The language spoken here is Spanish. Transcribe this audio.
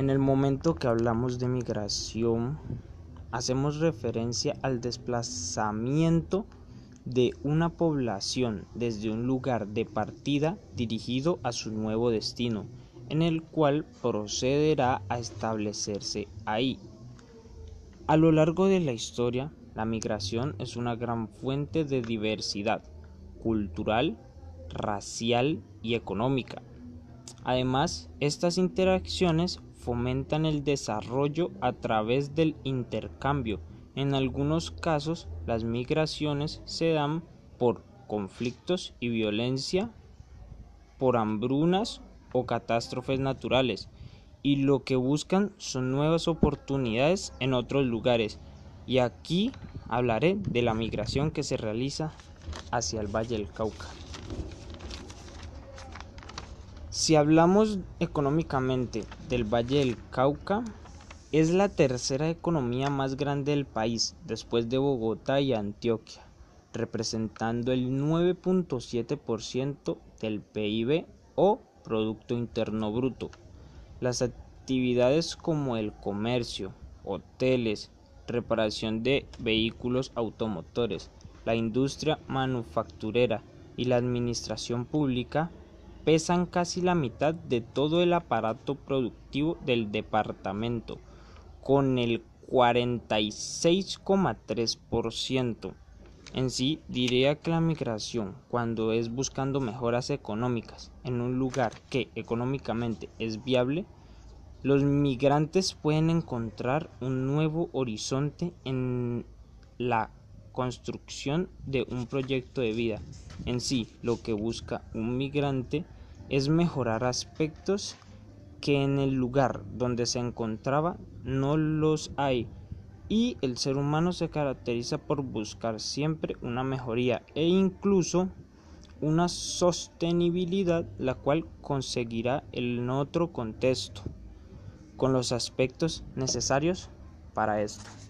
En el momento que hablamos de migración, hacemos referencia al desplazamiento de una población desde un lugar de partida dirigido a su nuevo destino, en el cual procederá a establecerse ahí. A lo largo de la historia, la migración es una gran fuente de diversidad cultural, racial y económica. Además, estas interacciones fomentan el desarrollo a través del intercambio. En algunos casos, las migraciones se dan por conflictos y violencia, por hambrunas o catástrofes naturales, y lo que buscan son nuevas oportunidades en otros lugares. Y aquí hablaré de la migración que se realiza hacia el Valle del Cauca. Si hablamos económicamente del Valle del Cauca, es la tercera economía más grande del país, después de Bogotá y Antioquia, representando el 9.7% del PIB o Producto Interno Bruto. Las actividades como el comercio, hoteles, reparación de vehículos automotores, la industria manufacturera y la administración pública pesan casi la mitad de todo el aparato productivo del departamento, con el 46,3%. En sí, diría que la migración, cuando es buscando mejoras económicas en un lugar que económicamente es viable, los migrantes pueden encontrar un nuevo horizonte en la construcción de un proyecto de vida. En sí, lo que busca un migrante es mejorar aspectos que en el lugar donde se encontraba no los hay y el ser humano se caracteriza por buscar siempre una mejoría e incluso una sostenibilidad la cual conseguirá en otro contexto con los aspectos necesarios para esto.